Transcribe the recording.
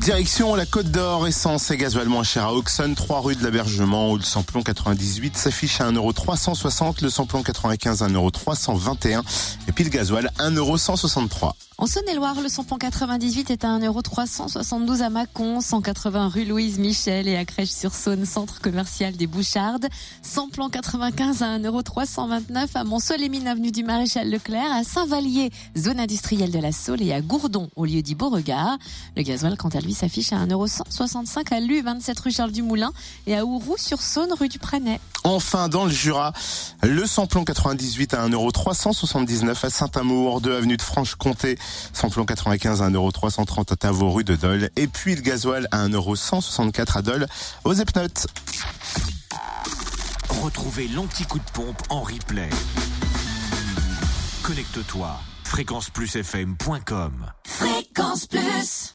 Direction la Côte d'Or, essence et gasoil moins cher à Auxonne, 3 rue de l'Abergement, où le samplon 98 s'affiche à 1,360€, le samplon 95 à 1,321€, et puis le gasoil 1,163€. En Saône-et-Loire, le samplon 98 est à 1,372€ à Mâcon, 180 rue Louise Michel et à Crèche-sur-Saône, centre commercial des Bouchardes. Samplon 95 à 1,329€ à Montsolémine, avenue du Maréchal Leclerc, à Saint-Vallier, zone industrielle de la Saule et à Gourdon, au lieu dit Beauregard. Le gasoil, quant à lui, s'affiche à 1,165€ à Lu, 27 rue Charles Dumoulin et à Ouroux-sur-Saône, rue du Pranet. Enfin, dans le Jura, le samplon 98 à 1,379€ à Saint-Amour, 2 avenue de Franche-Comté, samplon 95 à 1,330€ à Tavaux, rue de Dole, et puis le gasoil à 1,164€ à Dole, aux Epnotes. Retrouvez l'anti-coup de pompe en replay. Connecte-toi. fréquenceplusfm.com Fréquence Plus